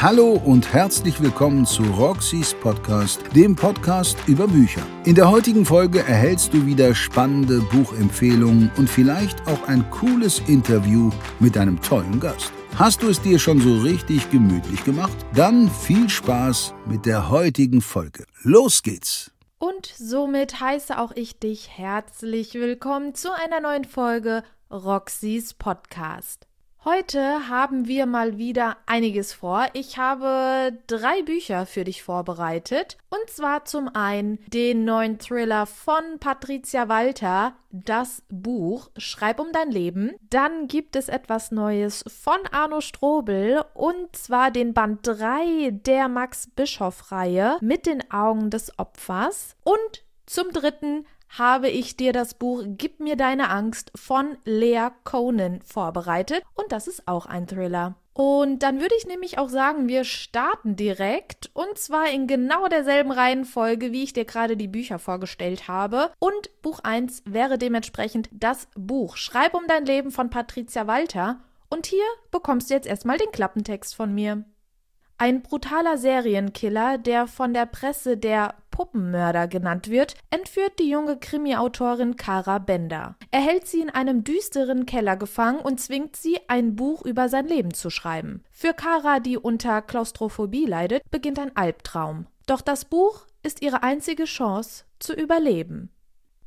Hallo und herzlich willkommen zu Roxys Podcast, dem Podcast über Bücher. In der heutigen Folge erhältst du wieder spannende Buchempfehlungen und vielleicht auch ein cooles Interview mit einem tollen Gast. Hast du es dir schon so richtig gemütlich gemacht? Dann viel Spaß mit der heutigen Folge. Los geht's! Und somit heiße auch ich dich herzlich willkommen zu einer neuen Folge Roxys Podcast. Heute haben wir mal wieder einiges vor. Ich habe drei Bücher für dich vorbereitet. Und zwar zum einen den neuen Thriller von Patricia Walter, das Buch Schreib um dein Leben. Dann gibt es etwas Neues von Arno Strobel und zwar den Band 3 der Max Bischoff Reihe mit den Augen des Opfers. Und zum dritten habe ich dir das Buch Gib mir deine Angst von Lea Conan vorbereitet und das ist auch ein Thriller. Und dann würde ich nämlich auch sagen, wir starten direkt und zwar in genau derselben Reihenfolge, wie ich dir gerade die Bücher vorgestellt habe. Und Buch 1 wäre dementsprechend das Buch Schreib um dein Leben von Patricia Walter. Und hier bekommst du jetzt erstmal den Klappentext von mir. Ein brutaler Serienkiller, der von der Presse der Puppenmörder genannt wird, entführt die junge Krimi-Autorin Kara Bender. Er hält sie in einem düsteren Keller gefangen und zwingt sie, ein Buch über sein Leben zu schreiben. Für Kara, die unter Klaustrophobie leidet, beginnt ein Albtraum. Doch das Buch ist ihre einzige Chance zu überleben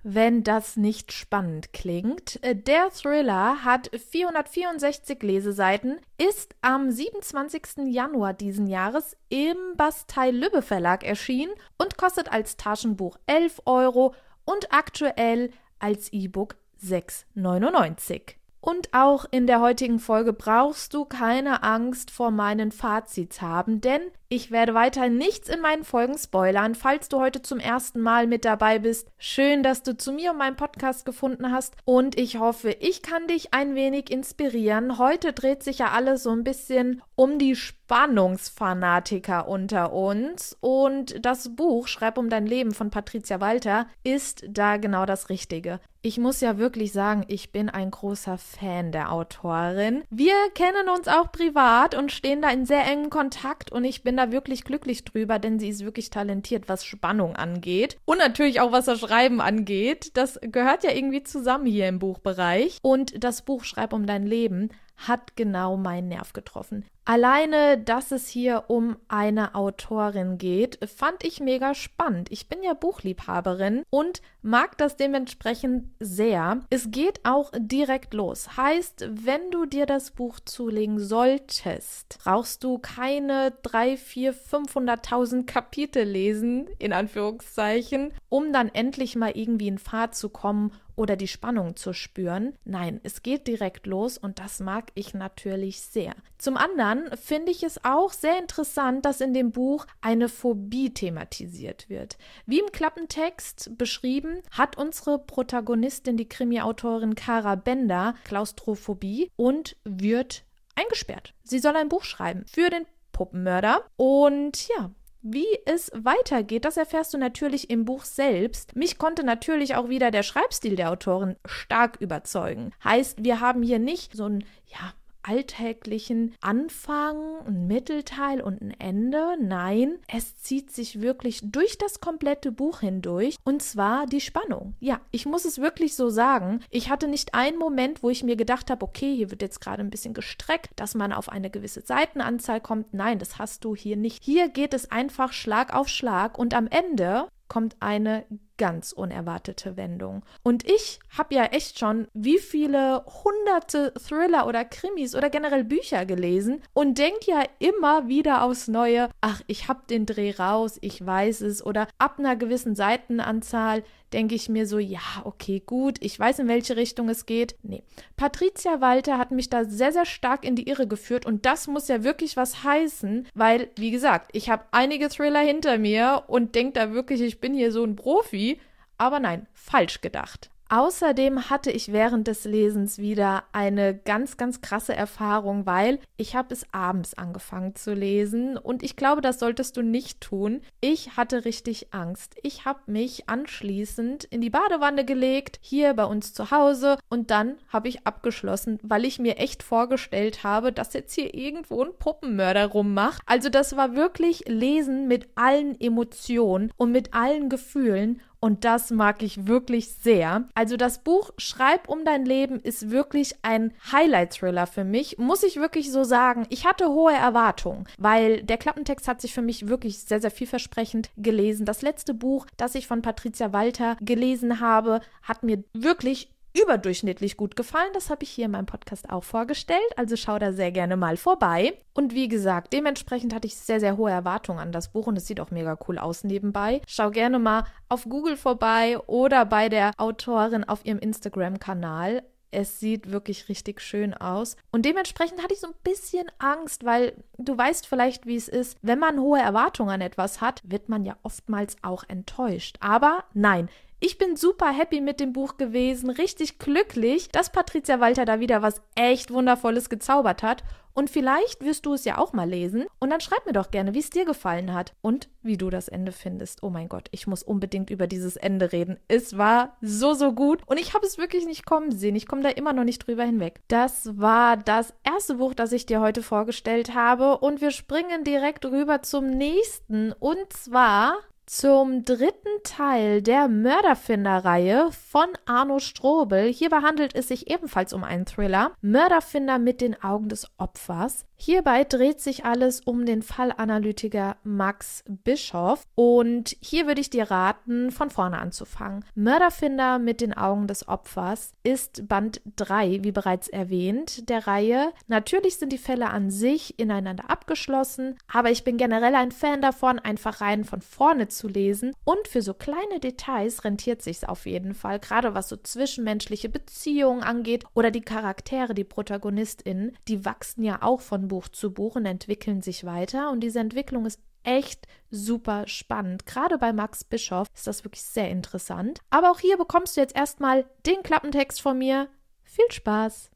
wenn das nicht spannend klingt. Äh, der Thriller hat 464 Leseseiten, ist am 27. Januar diesen Jahres im Bastei-Lübbe Verlag erschienen und kostet als Taschenbuch 11 Euro und aktuell als E-Book 6,99. Und auch in der heutigen Folge brauchst du keine Angst vor meinen Fazits haben, denn ich werde weiter nichts in meinen Folgen spoilern. Falls du heute zum ersten Mal mit dabei bist, schön, dass du zu mir und meinem Podcast gefunden hast. Und ich hoffe, ich kann dich ein wenig inspirieren. Heute dreht sich ja alles so ein bisschen um die Spannungsfanatiker unter uns. Und das Buch Schreib um dein Leben von Patricia Walter ist da genau das Richtige. Ich muss ja wirklich sagen, ich bin ein großer Fan der Autorin. Wir kennen uns auch privat und stehen da in sehr engem Kontakt und ich bin da wirklich glücklich drüber, denn sie ist wirklich talentiert, was Spannung angeht. Und natürlich auch, was das Schreiben angeht. Das gehört ja irgendwie zusammen hier im Buchbereich. Und das Buch Schreib um dein Leben hat genau meinen Nerv getroffen. Alleine, dass es hier um eine Autorin geht, fand ich mega spannend. Ich bin ja Buchliebhaberin und mag das dementsprechend sehr. Es geht auch direkt los. Heißt, wenn du dir das Buch zulegen solltest, brauchst du keine 3, 4, 500.000 Kapitel lesen, in Anführungszeichen, um dann endlich mal irgendwie in Fahrt zu kommen oder die Spannung zu spüren. Nein, es geht direkt los und das mag ich natürlich sehr. Zum anderen finde ich es auch sehr interessant, dass in dem Buch eine Phobie thematisiert wird. Wie im Klappentext beschrieben, hat unsere Protagonistin, die Krimi-Autorin Kara Bender, Klaustrophobie und wird eingesperrt. Sie soll ein Buch schreiben für den Puppenmörder und ja, wie es weitergeht, das erfährst du natürlich im Buch selbst. Mich konnte natürlich auch wieder der Schreibstil der Autorin stark überzeugen. Heißt, wir haben hier nicht so ein, ja, alltäglichen Anfang, ein Mittelteil und ein Ende. Nein, es zieht sich wirklich durch das komplette Buch hindurch und zwar die Spannung. Ja, ich muss es wirklich so sagen. Ich hatte nicht einen Moment, wo ich mir gedacht habe, okay, hier wird jetzt gerade ein bisschen gestreckt, dass man auf eine gewisse Seitenanzahl kommt. Nein, das hast du hier nicht. Hier geht es einfach Schlag auf Schlag und am Ende kommt eine ganz unerwartete Wendung. Und ich habe ja echt schon wie viele hunderte Thriller oder Krimis oder generell Bücher gelesen und denke ja immer wieder aufs Neue, ach, ich habe den Dreh raus, ich weiß es oder ab einer gewissen Seitenanzahl denke ich mir so, ja, okay, gut, ich weiß, in welche Richtung es geht. Nee. Patricia Walter hat mich da sehr, sehr stark in die Irre geführt und das muss ja wirklich was heißen, weil, wie gesagt, ich habe einige Thriller hinter mir und denke da wirklich, ich bin hier so ein Profi aber nein, falsch gedacht. Außerdem hatte ich während des Lesens wieder eine ganz, ganz krasse Erfahrung, weil ich habe es abends angefangen zu lesen und ich glaube, das solltest du nicht tun. Ich hatte richtig Angst. Ich habe mich anschließend in die Badewanne gelegt, hier bei uns zu Hause und dann habe ich abgeschlossen, weil ich mir echt vorgestellt habe, dass jetzt hier irgendwo ein Puppenmörder rummacht. Also das war wirklich Lesen mit allen Emotionen und mit allen Gefühlen und das mag ich wirklich sehr. Also das Buch Schreib um dein Leben ist wirklich ein Highlight-Thriller für mich, muss ich wirklich so sagen. Ich hatte hohe Erwartungen, weil der Klappentext hat sich für mich wirklich sehr, sehr vielversprechend gelesen. Das letzte Buch, das ich von Patricia Walter gelesen habe, hat mir wirklich überdurchschnittlich gut gefallen. Das habe ich hier in meinem Podcast auch vorgestellt. Also schau da sehr gerne mal vorbei. Und wie gesagt, dementsprechend hatte ich sehr, sehr hohe Erwartungen an das Buch und es sieht auch mega cool aus nebenbei. Schau gerne mal auf Google vorbei oder bei der Autorin auf ihrem Instagram-Kanal. Es sieht wirklich richtig schön aus. Und dementsprechend hatte ich so ein bisschen Angst, weil du weißt vielleicht, wie es ist. Wenn man hohe Erwartungen an etwas hat, wird man ja oftmals auch enttäuscht. Aber nein, ich bin super happy mit dem Buch gewesen, richtig glücklich, dass Patricia Walter da wieder was echt Wundervolles gezaubert hat. Und vielleicht wirst du es ja auch mal lesen. Und dann schreib mir doch gerne, wie es dir gefallen hat und wie du das Ende findest. Oh mein Gott, ich muss unbedingt über dieses Ende reden. Es war so, so gut. Und ich habe es wirklich nicht kommen sehen. Ich komme da immer noch nicht drüber hinweg. Das war das erste Buch, das ich dir heute vorgestellt habe. Und wir springen direkt rüber zum nächsten. Und zwar zum dritten Teil der Mörderfinder-Reihe von Arno Strobel. Hierbei handelt es sich ebenfalls um einen Thriller. Mörderfinder mit den Augen des Opfers. Hierbei dreht sich alles um den Fallanalytiker Max Bischoff und hier würde ich dir raten, von vorne anzufangen. Mörderfinder mit den Augen des Opfers ist Band 3, wie bereits erwähnt, der Reihe. Natürlich sind die Fälle an sich ineinander abgeschlossen, aber ich bin generell ein Fan davon, einfach rein von vorne zu lesen und für so kleine Details rentiert sich's auf jeden Fall, gerade was so zwischenmenschliche Beziehungen angeht oder die Charaktere, die ProtagonistInnen, die wachsen ja auch von Buch zu Buch und entwickeln sich weiter. Und diese Entwicklung ist echt super spannend. Gerade bei Max Bischoff ist das wirklich sehr interessant. Aber auch hier bekommst du jetzt erstmal den Klappentext von mir. Viel Spaß!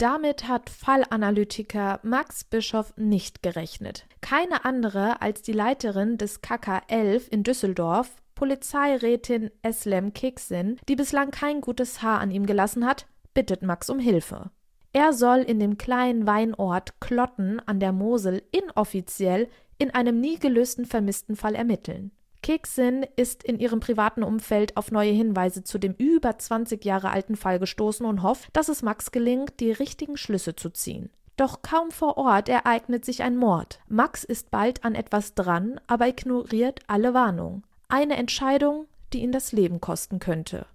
Damit hat Fallanalytiker Max Bischoff nicht gerechnet. Keine andere als die Leiterin des KK 11 in Düsseldorf, Polizeirätin Eslem Kiksin, die bislang kein gutes Haar an ihm gelassen hat, bittet Max um Hilfe. Er soll in dem kleinen Weinort Klotten an der Mosel inoffiziell in einem nie gelösten vermissten Fall ermitteln. Keksin ist in ihrem privaten Umfeld auf neue Hinweise zu dem über 20 Jahre alten Fall gestoßen und hofft, dass es Max gelingt, die richtigen Schlüsse zu ziehen. Doch kaum vor Ort ereignet sich ein Mord. Max ist bald an etwas dran, aber ignoriert alle Warnungen. Eine Entscheidung, die ihn das Leben kosten könnte.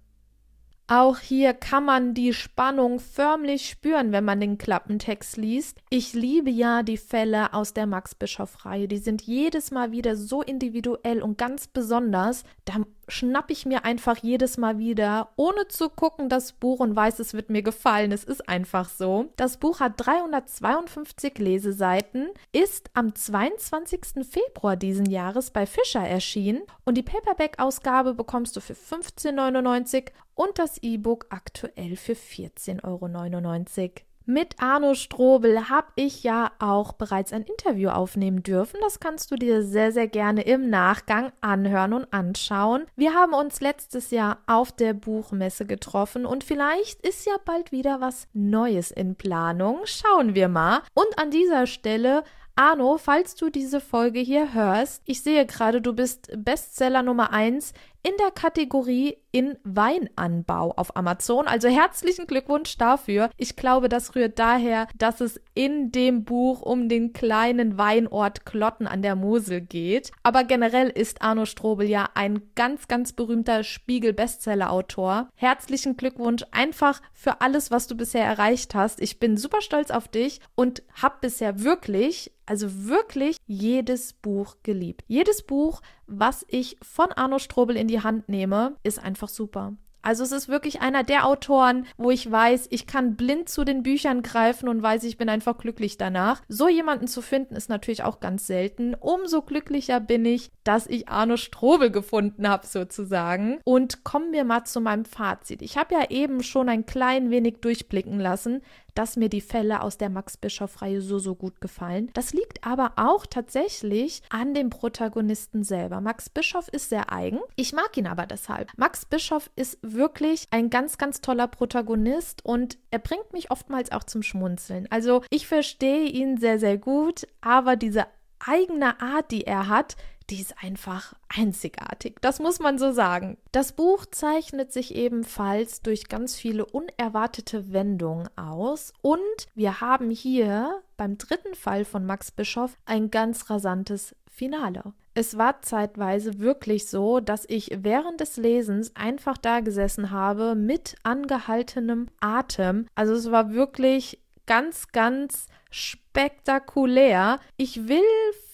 Auch hier kann man die Spannung förmlich spüren, wenn man den Klappentext liest. Ich liebe ja die Fälle aus der Max Bischoff-Reihe. Die sind jedes Mal wieder so individuell und ganz besonders. Da schnapp ich mir einfach jedes Mal wieder, ohne zu gucken, das Buch und weiß, es wird mir gefallen. Es ist einfach so. Das Buch hat 352 Leseseiten, ist am 22. Februar diesen Jahres bei Fischer erschienen und die Paperback-Ausgabe bekommst du für 15,99 Euro und das E-Book aktuell für 14,99 Euro. Mit Arno Strobel habe ich ja auch bereits ein Interview aufnehmen dürfen. Das kannst du dir sehr, sehr gerne im Nachgang anhören und anschauen. Wir haben uns letztes Jahr auf der Buchmesse getroffen und vielleicht ist ja bald wieder was Neues in Planung. Schauen wir mal. Und an dieser Stelle Arno, falls du diese Folge hier hörst, ich sehe gerade, du bist Bestseller Nummer 1 in der Kategorie in Weinanbau auf Amazon. Also herzlichen Glückwunsch dafür. Ich glaube, das rührt daher, dass es in dem Buch um den kleinen Weinort Klotten an der Mosel geht. Aber generell ist Arno Strobel ja ein ganz, ganz berühmter Spiegel-Bestseller-Autor. Herzlichen Glückwunsch einfach für alles, was du bisher erreicht hast. Ich bin super stolz auf dich und habe bisher wirklich also wirklich jedes Buch geliebt. Jedes Buch, was ich von Arno Strobel in die Hand nehme, ist einfach super. Also es ist wirklich einer der Autoren, wo ich weiß, ich kann blind zu den Büchern greifen und weiß, ich bin einfach glücklich danach. So jemanden zu finden ist natürlich auch ganz selten. Umso glücklicher bin ich, dass ich Arno Strobel gefunden habe sozusagen. Und kommen wir mal zu meinem Fazit. Ich habe ja eben schon ein klein wenig durchblicken lassen, dass mir die Fälle aus der Max Bischoff-Reihe so, so gut gefallen. Das liegt aber auch tatsächlich an dem Protagonisten selber. Max Bischoff ist sehr eigen. Ich mag ihn aber deshalb. Max Bischoff ist wirklich ein ganz, ganz toller Protagonist und er bringt mich oftmals auch zum Schmunzeln. Also ich verstehe ihn sehr, sehr gut, aber diese eigene Art, die er hat, die ist einfach einzigartig. Das muss man so sagen. Das Buch zeichnet sich ebenfalls durch ganz viele unerwartete Wendungen aus und wir haben hier beim dritten Fall von Max Bischoff ein ganz rasantes Finale. Es war zeitweise wirklich so, dass ich während des Lesens einfach da gesessen habe mit angehaltenem Atem. Also es war wirklich ganz, ganz spektakulär. Ich will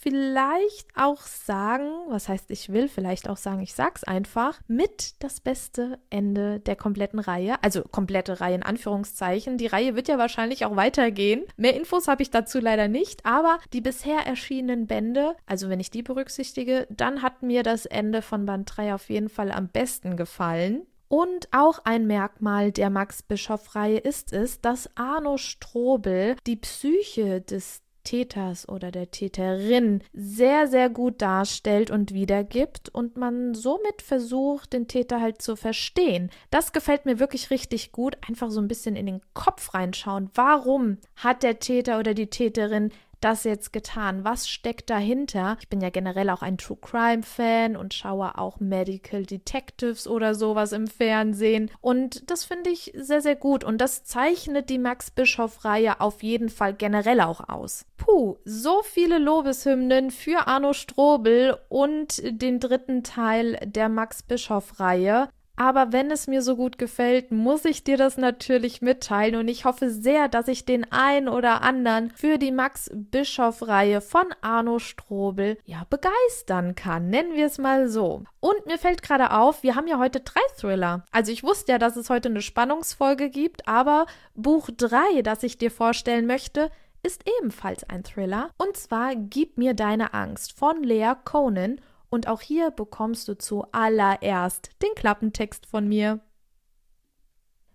vielleicht auch sagen, was heißt ich will vielleicht auch sagen, ich sag's einfach, mit das beste Ende der kompletten Reihe, also komplette Reihe in Anführungszeichen. Die Reihe wird ja wahrscheinlich auch weitergehen. Mehr Infos habe ich dazu leider nicht, aber die bisher erschienenen Bände, also wenn ich die berücksichtige, dann hat mir das Ende von Band 3 auf jeden Fall am besten gefallen. Und auch ein Merkmal der Max-Bischoff-Reihe ist es, dass Arno Strobel die Psyche des Täters oder der Täterin sehr, sehr gut darstellt und wiedergibt und man somit versucht, den Täter halt zu verstehen. Das gefällt mir wirklich richtig gut. Einfach so ein bisschen in den Kopf reinschauen. Warum hat der Täter oder die Täterin das jetzt getan? Was steckt dahinter? Ich bin ja generell auch ein True Crime Fan und schaue auch Medical Detectives oder sowas im Fernsehen. Und das finde ich sehr, sehr gut. Und das zeichnet die Max Bischoff-Reihe auf jeden Fall generell auch aus. Puh, so viele Lobeshymnen für Arno Strobel und den dritten Teil der Max Bischoff-Reihe. Aber wenn es mir so gut gefällt, muss ich dir das natürlich mitteilen und ich hoffe sehr, dass ich den einen oder anderen für die Max Bischoff Reihe von Arno Strobel ja begeistern kann, nennen wir es mal so. Und mir fällt gerade auf, wir haben ja heute drei Thriller. Also ich wusste ja, dass es heute eine Spannungsfolge gibt, aber Buch 3, das ich dir vorstellen möchte, ist ebenfalls ein Thriller und zwar Gib mir deine Angst von Lea Conan und auch hier bekommst du zuallererst den Klappentext von mir.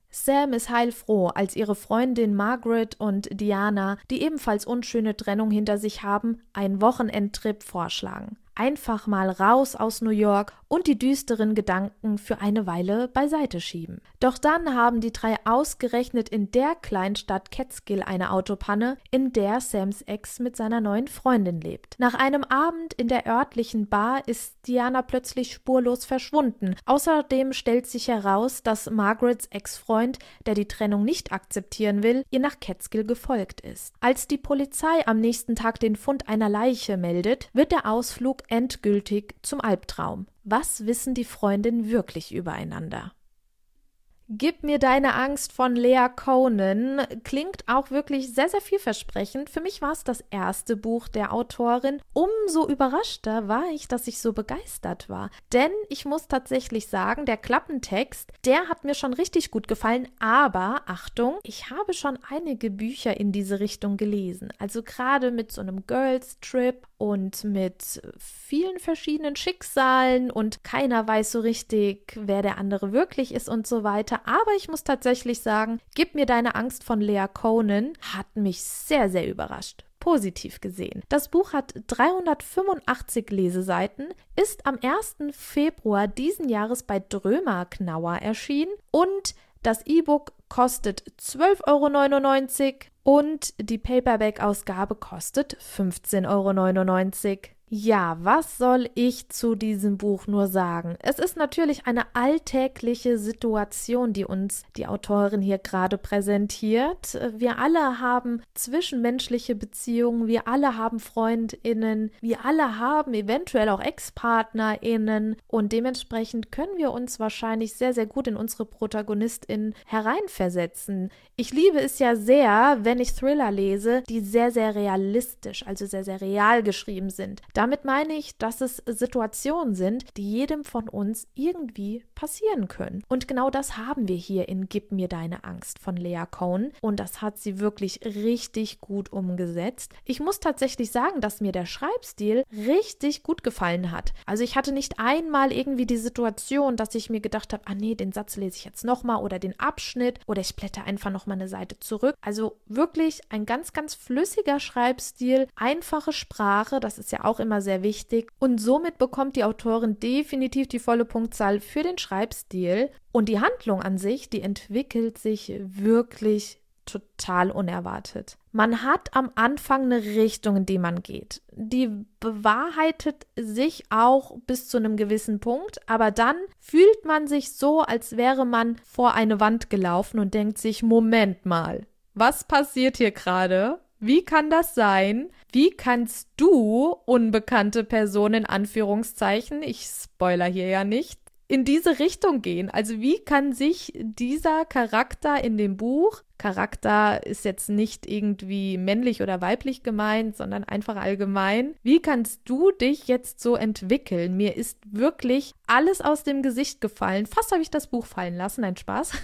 Sam ist heilfroh, als ihre Freundin Margaret und Diana, die ebenfalls unschöne Trennung hinter sich haben, einen Wochenendtrip vorschlagen einfach mal raus aus New York und die düsteren Gedanken für eine Weile beiseite schieben. Doch dann haben die drei ausgerechnet in der Kleinstadt Catskill eine Autopanne, in der Sams Ex mit seiner neuen Freundin lebt. Nach einem Abend in der örtlichen Bar ist Diana plötzlich spurlos verschwunden. Außerdem stellt sich heraus, dass Margarets Ex-Freund, der die Trennung nicht akzeptieren will, ihr nach Catskill gefolgt ist. Als die Polizei am nächsten Tag den Fund einer Leiche meldet, wird der Ausflug endgültig zum Albtraum. Was wissen die Freundinnen wirklich übereinander? Gib mir deine Angst von Lea Conan klingt auch wirklich sehr, sehr vielversprechend. Für mich war es das erste Buch der Autorin. Umso überraschter war ich, dass ich so begeistert war. Denn ich muss tatsächlich sagen, der Klappentext, der hat mir schon richtig gut gefallen. Aber Achtung, ich habe schon einige Bücher in diese Richtung gelesen. Also gerade mit so einem Girls Trip und mit vielen verschiedenen Schicksalen und keiner weiß so richtig, wer der andere wirklich ist und so weiter. Aber ich muss tatsächlich sagen, Gib mir deine Angst von Lea Conan hat mich sehr, sehr überrascht positiv gesehen. Das Buch hat 385 Leseseiten, ist am 1. Februar diesen Jahres bei Drömer Knauer erschienen und das E-Book kostet 12,99 Euro und die Paperback-Ausgabe kostet 15,99 Euro. Ja, was soll ich zu diesem Buch nur sagen? Es ist natürlich eine alltägliche Situation, die uns die Autorin hier gerade präsentiert. Wir alle haben zwischenmenschliche Beziehungen, wir alle haben Freundinnen, wir alle haben eventuell auch Ex-Partnerinnen und dementsprechend können wir uns wahrscheinlich sehr, sehr gut in unsere Protagonistin hereinversetzen. Ich liebe es ja sehr, wenn ich Thriller lese, die sehr, sehr realistisch, also sehr, sehr real geschrieben sind Damit meine ich, dass es Situationen sind, die jedem von uns irgendwie passieren können. Und genau das haben wir hier in Gib mir deine Angst von Lea Cohn. Und das hat sie wirklich richtig gut umgesetzt. Ich muss tatsächlich sagen, dass mir der Schreibstil richtig gut gefallen hat. Also ich hatte nicht einmal irgendwie die Situation, dass ich mir gedacht habe, ah nee, den Satz lese ich jetzt nochmal oder den Abschnitt oder ich blätter einfach nochmal eine Seite zurück. Also wirklich ein ganz, ganz flüssiger Schreibstil, einfache Sprache, das ist ja auch immer sehr wichtig. Und somit bekommt die Autorin definitiv die volle Punktzahl für den Schreibstil. Und die Handlung an sich, die entwickelt sich wirklich total unerwartet. Man hat am Anfang eine Richtung, in die man geht. Die bewahrheitet sich auch bis zu einem gewissen Punkt, aber dann fühlt man sich so, als wäre man vor eine Wand gelaufen und denkt sich, Moment mal, was passiert hier gerade? Wie kann das sein? Wie kannst du, unbekannte Person in Anführungszeichen, ich spoiler hier ja nicht, in diese Richtung gehen. Also wie kann sich dieser Charakter in dem Buch, Charakter ist jetzt nicht irgendwie männlich oder weiblich gemeint, sondern einfach allgemein, wie kannst du dich jetzt so entwickeln? Mir ist wirklich alles aus dem Gesicht gefallen. Fast habe ich das Buch fallen lassen, ein Spaß.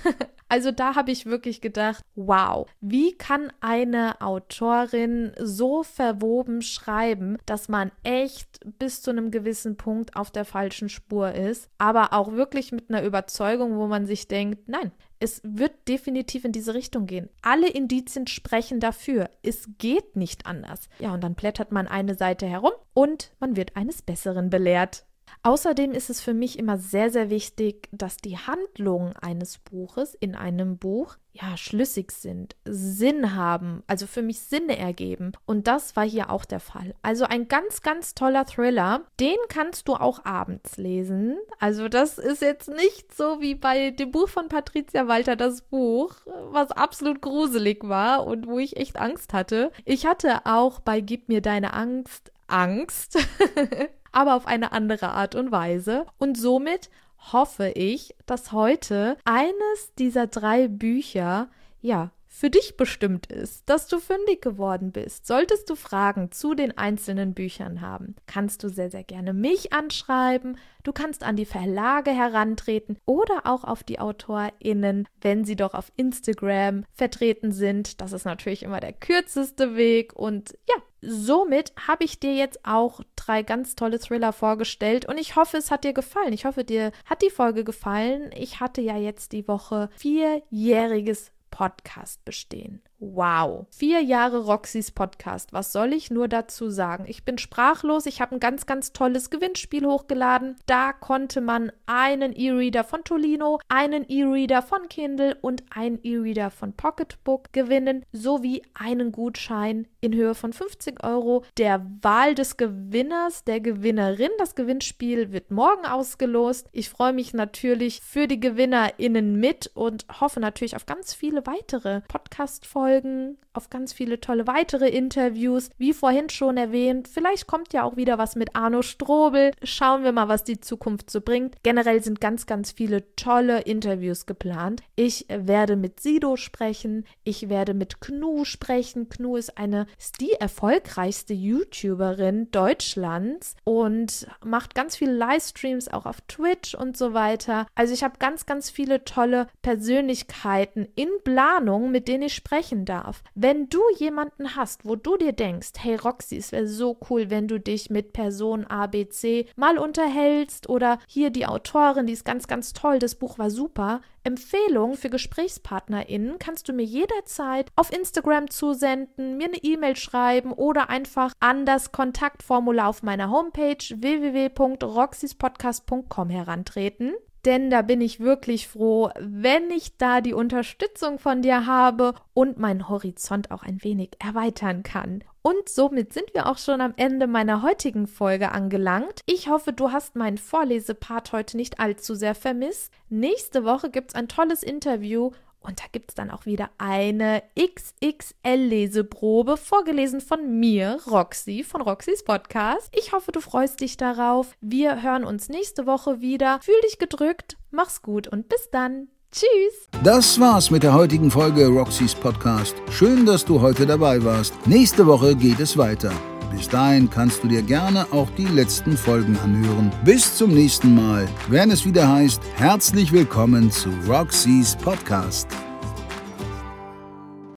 Also da habe ich wirklich gedacht, wow, wie kann eine Autorin so verwoben schreiben, dass man echt bis zu einem gewissen Punkt auf der falschen Spur ist, aber auch wirklich mit einer Überzeugung, wo man sich denkt, nein, es wird definitiv in diese Richtung gehen. Alle Indizien sprechen dafür. Es geht nicht anders. Ja, und dann blättert man eine Seite herum und man wird eines Besseren belehrt. Außerdem ist es für mich immer sehr, sehr wichtig, dass die Handlungen eines Buches in einem Buch ja schlüssig sind, Sinn haben, also für mich Sinne ergeben. Und das war hier auch der Fall. Also ein ganz, ganz toller Thriller. Den kannst du auch abends lesen. Also das ist jetzt nicht so wie bei dem Buch von Patricia Walter, das Buch, was absolut gruselig war und wo ich echt Angst hatte. Ich hatte auch bei Gib mir deine Angst Angst. aber auf eine andere Art und Weise. Und somit hoffe ich, dass heute eines dieser drei Bücher, ja, für dich bestimmt ist, dass du fündig geworden bist. Solltest du Fragen zu den einzelnen Büchern haben, kannst du sehr, sehr gerne mich anschreiben. Du kannst an die Verlage herantreten oder auch auf die AutorInnen, wenn sie doch auf Instagram vertreten sind. Das ist natürlich immer der kürzeste Weg. Und ja, somit habe ich dir jetzt auch drei ganz tolle Thriller vorgestellt und ich hoffe, es hat dir gefallen. Ich hoffe, dir hat die Folge gefallen. Ich hatte ja jetzt die Woche vierjähriges Podcast bestehen. Wow. Vier Jahre Roxys Podcast. Was soll ich nur dazu sagen? Ich bin sprachlos. Ich habe ein ganz, ganz tolles Gewinnspiel hochgeladen. Da konnte man einen E-Reader von Tolino, einen E-Reader von Kindle und einen E-Reader von Pocketbook gewinnen, sowie einen Gutschein in Höhe von 50 Euro der Wahl des Gewinners, der Gewinnerin. Das Gewinnspiel wird morgen ausgelost. Ich freue mich natürlich für die GewinnerInnen mit und hoffe natürlich auf ganz viele weitere Podcast-Folgen Folgen, auf ganz viele tolle weitere Interviews. Wie vorhin schon erwähnt, vielleicht kommt ja auch wieder was mit Arno Strobel. Schauen wir mal, was die Zukunft so bringt. Generell sind ganz, ganz viele tolle Interviews geplant. Ich werde mit Sido sprechen. Ich werde mit Knu sprechen. Knu ist eine, ist die erfolgreichste YouTuberin Deutschlands und macht ganz viele Livestreams auch auf Twitch und so weiter. Also ich habe ganz, ganz viele tolle Persönlichkeiten in Planung, mit denen ich sprechen darf. Wenn du jemanden hast, wo du dir denkst, hey Roxy, es wäre so cool, wenn du dich mit Person ABC mal unterhältst oder hier die Autorin, die ist ganz, ganz toll, das Buch war super. Empfehlungen für GesprächspartnerInnen kannst du mir jederzeit auf Instagram zusenden, mir eine E-Mail schreiben oder einfach an das Kontaktformular auf meiner Homepage www.roxyspodcast.com herantreten denn da bin ich wirklich froh, wenn ich da die Unterstützung von dir habe und meinen Horizont auch ein wenig erweitern kann. Und somit sind wir auch schon am Ende meiner heutigen Folge angelangt. Ich hoffe, du hast meinen Vorlesepart heute nicht allzu sehr vermisst. Nächste Woche gibt es ein tolles Interview und da gibt es dann auch wieder eine XXL-Leseprobe, vorgelesen von mir, Roxy, von Roxys Podcast. Ich hoffe, du freust dich darauf. Wir hören uns nächste Woche wieder. Fühl dich gedrückt, mach's gut und bis dann. Tschüss. Das war's mit der heutigen Folge Roxys Podcast. Schön, dass du heute dabei warst. Nächste Woche geht es weiter. Bis dahin kannst du dir gerne auch die letzten Folgen anhören. Bis zum nächsten Mal, wenn es wieder heißt, herzlich willkommen zu Roxys Podcast.